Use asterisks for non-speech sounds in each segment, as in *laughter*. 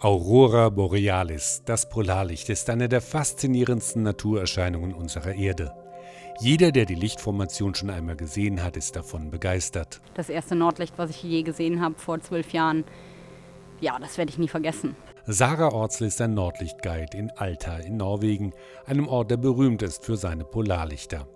Aurora Borealis, das Polarlicht, ist eine der faszinierendsten Naturerscheinungen unserer Erde. Jeder, der die Lichtformation schon einmal gesehen hat, ist davon begeistert. Das erste Nordlicht, was ich je gesehen habe vor zwölf Jahren, ja, das werde ich nie vergessen. Sarah Orzel ist ein Nordlichtguide in Alta in Norwegen, einem Ort, der berühmt ist für seine Polarlichter.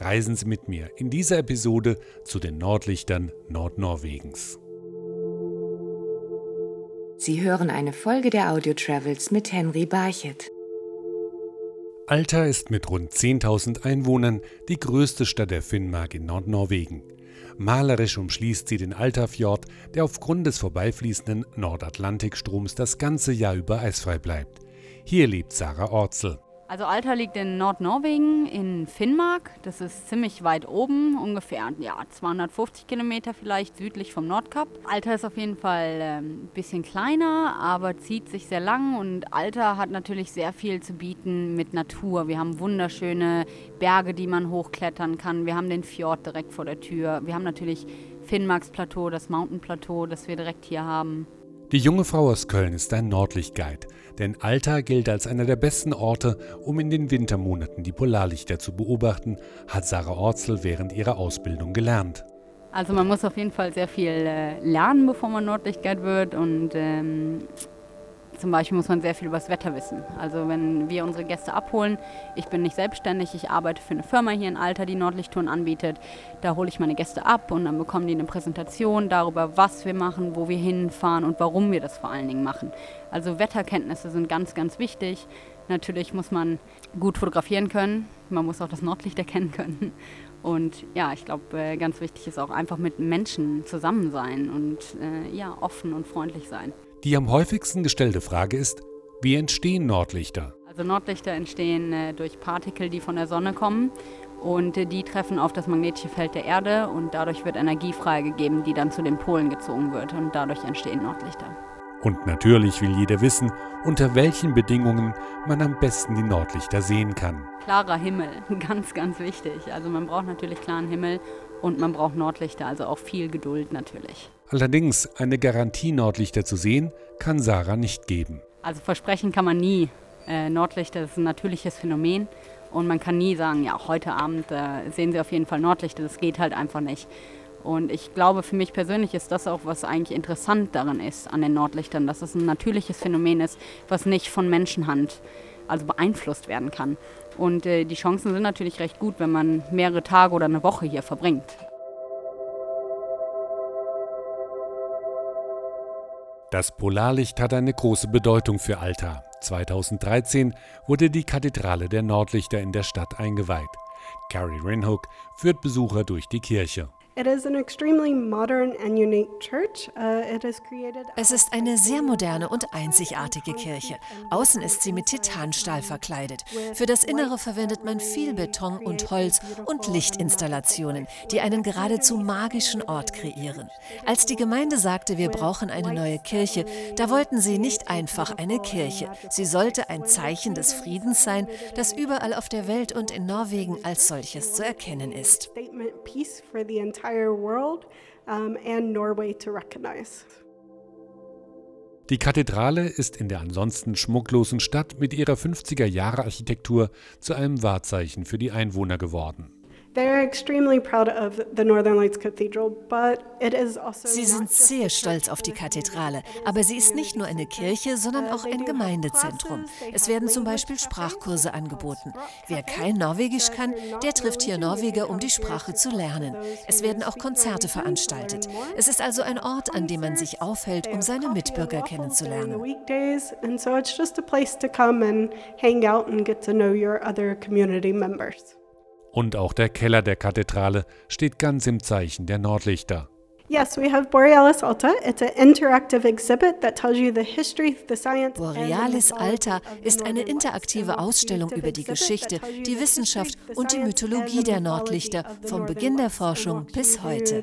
Reisen Sie mit mir in dieser Episode zu den Nordlichtern Nordnorwegens. Sie hören eine Folge der Audio Travels mit Henry Barchet. Alta ist mit rund 10.000 Einwohnern die größte Stadt der Finnmark in Nordnorwegen. Malerisch umschließt sie den Altafjord, der aufgrund des vorbeifließenden Nordatlantikstroms das ganze Jahr über eisfrei bleibt. Hier lebt Sarah Orzel. Also Alta liegt in Nordnorwegen, in Finnmark. Das ist ziemlich weit oben, ungefähr ja, 250 Kilometer vielleicht südlich vom Nordkap. Alta ist auf jeden Fall ein ähm, bisschen kleiner, aber zieht sich sehr lang. Und Alta hat natürlich sehr viel zu bieten mit Natur. Wir haben wunderschöne Berge, die man hochklettern kann. Wir haben den Fjord direkt vor der Tür. Wir haben natürlich Finnmarks Plateau, das Mountain Plateau, das wir direkt hier haben. Die junge Frau aus Köln ist ein Nordlichtguide, denn Alta gilt als einer der besten Orte, um in den Wintermonaten die Polarlichter zu beobachten, hat Sarah Orzel während ihrer Ausbildung gelernt. Also man muss auf jeden Fall sehr viel äh, lernen, bevor man Nordlichtguide wird und ähm, zum Beispiel muss man sehr viel über das Wetter wissen. Also wenn wir unsere Gäste abholen, ich bin nicht selbstständig, ich arbeite für eine Firma hier in Alter, die Nordlichttouren anbietet. Da hole ich meine Gäste ab und dann bekommen die eine Präsentation darüber, was wir machen, wo wir hinfahren und warum wir das vor allen Dingen machen. Also Wetterkenntnisse sind ganz, ganz wichtig. Natürlich muss man gut fotografieren können, man muss auch das Nordlicht erkennen können. Und ja, ich glaube, äh, ganz wichtig ist auch einfach mit Menschen zusammen sein und äh, ja, offen und freundlich sein. Die am häufigsten gestellte Frage ist, wie entstehen Nordlichter? Also Nordlichter entstehen äh, durch Partikel, die von der Sonne kommen und äh, die treffen auf das magnetische Feld der Erde und dadurch wird Energie freigegeben, die dann zu den Polen gezogen wird und dadurch entstehen Nordlichter. Und natürlich will jeder wissen, unter welchen Bedingungen man am besten die Nordlichter sehen kann. Klarer Himmel, *laughs* ganz, ganz wichtig. Also man braucht natürlich klaren Himmel und man braucht Nordlichter, also auch viel Geduld natürlich. Allerdings eine Garantie, Nordlichter zu sehen, kann Sarah nicht geben. Also versprechen kann man nie. Äh, Nordlichter ist ein natürliches Phänomen und man kann nie sagen, ja, heute Abend äh, sehen Sie auf jeden Fall Nordlichter. Das geht halt einfach nicht. Und ich glaube, für mich persönlich ist das auch, was eigentlich interessant daran ist an den Nordlichtern, dass es ein natürliches Phänomen ist, was nicht von Menschenhand also beeinflusst werden kann. Und äh, die Chancen sind natürlich recht gut, wenn man mehrere Tage oder eine Woche hier verbringt. Das Polarlicht hat eine große Bedeutung für Alta. 2013 wurde die Kathedrale der Nordlichter in der Stadt eingeweiht. Carrie Rinhook führt Besucher durch die Kirche. Uh, es ist eine sehr moderne und einzigartige Kirche. Außen ist sie mit Titanstahl verkleidet. Für das Innere verwendet man viel Beton und Holz und Lichtinstallationen, die einen geradezu magischen Ort kreieren. Als die Gemeinde sagte, wir brauchen eine neue Kirche, da wollten sie nicht einfach eine Kirche. Sie sollte ein Zeichen des Friedens sein, das überall auf der Welt und in Norwegen als solches zu erkennen ist entire world um, and Norway to recognize. Die Kathedrale ist in der ansonsten schmucklosen Stadt mit ihrer 50er-Jahre-Architektur zu einem Wahrzeichen für die Einwohner geworden. Sie sind sehr stolz auf die Kathedrale, aber sie ist nicht nur eine Kirche, sondern auch ein Gemeindezentrum. Es werden zum Beispiel Sprachkurse angeboten. Wer kein Norwegisch kann, der trifft hier Norweger, um die Sprache zu lernen. Es werden auch Konzerte veranstaltet. Es ist also ein Ort, an dem man sich aufhält, um seine Mitbürger kennenzulernen. Und auch der Keller der Kathedrale steht ganz im Zeichen der Nordlichter. Yes, we have Borealis Alta. It's an interactive exhibit that tells you the history, the science. Borealis Alta ist eine interaktive Ausstellung über die Geschichte, die Wissenschaft und die Mythologie der Nordlichter vom Beginn der Forschung bis heute.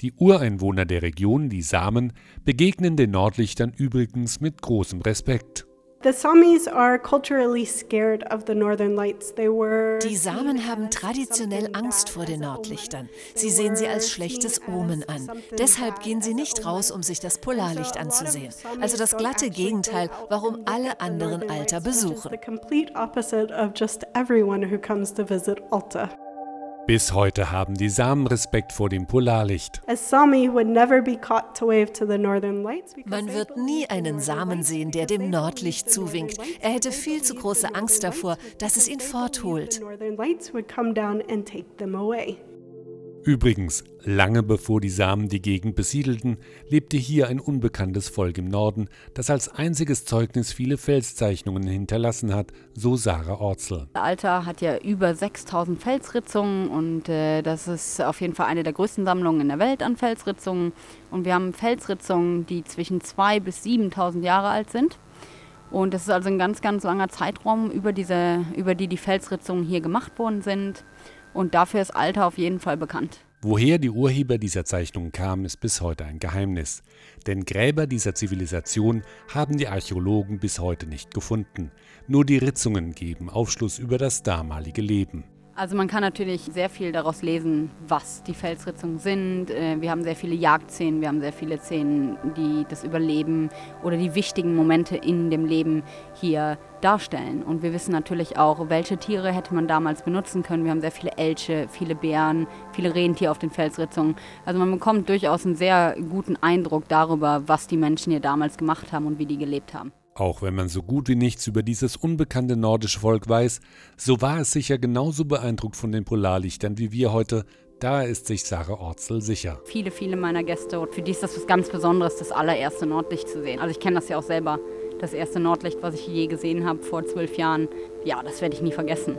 Die Ureinwohner der Region, die Samen, begegnen den Nordlichtern übrigens mit großem Respekt. The Samis are culturally scared of the northern lights. They were Die Samen haben traditionell Angst vor den Nordlichtern. Sie sehen sie als schlechtes Omen an. Deshalb gehen sie nicht raus, um sich das Polarlicht anzusehen. Also das glatte Gegenteil, warum alle anderen Alta besuchen. Bis heute haben die Samen Respekt vor dem Polarlicht. A Sami would never be caught to wave to the northern lights. because Man wird nie einen Samen sehen, der dem Nordlicht zuwinkt. Er hätte viel zu große Angst davor, dass es ihn fortholt. Übrigens, lange bevor die Samen die Gegend besiedelten, lebte hier ein unbekanntes Volk im Norden, das als einziges Zeugnis viele Felszeichnungen hinterlassen hat, so Sarah Orzel. Alter hat ja über 6000 Felsritzungen und äh, das ist auf jeden Fall eine der größten Sammlungen in der Welt an Felsritzungen. Und wir haben Felsritzungen, die zwischen 2.000 bis 7000 Jahre alt sind. Und das ist also ein ganz, ganz langer Zeitraum, über, diese, über die die Felsritzungen hier gemacht worden sind. Und dafür ist Alter auf jeden Fall bekannt. Woher die Urheber dieser Zeichnungen kamen, ist bis heute ein Geheimnis. Denn Gräber dieser Zivilisation haben die Archäologen bis heute nicht gefunden. Nur die Ritzungen geben Aufschluss über das damalige Leben. Also man kann natürlich sehr viel daraus lesen, was die Felsritzungen sind. Äh, Wir haben sehr viele Jagdszenen, wir haben sehr viele Szenen, die das Überleben oder die wichtigen Momente in dem Leben hier darstellen. Und wir wissen natürlich auch, welche Tiere hätte man damals benutzen können. Wir haben sehr viele Elche, viele Bären, viele Rentiere auf den Felsritzungen. Also man bekommt durchaus einen sehr guten Eindruck darüber, was die Menschen hier damals gemacht haben und wie die gelebt haben. Auch wenn man so gut wie nichts über dieses unbekannte nordische Volk weiß, so war es sicher genauso beeindruckt von den Polarlichtern wie wir heute. Da ist sich Sarah Orzel sicher. viele, viele meiner Gäste, für die ist das was ganz Besonderes, das allererste Nordlicht zu sehen. Also ich kenne das ja auch selber, das erste Nordlicht, was ich je gesehen habe vor zwölf Jahren. Ja, das werde ich nie vergessen.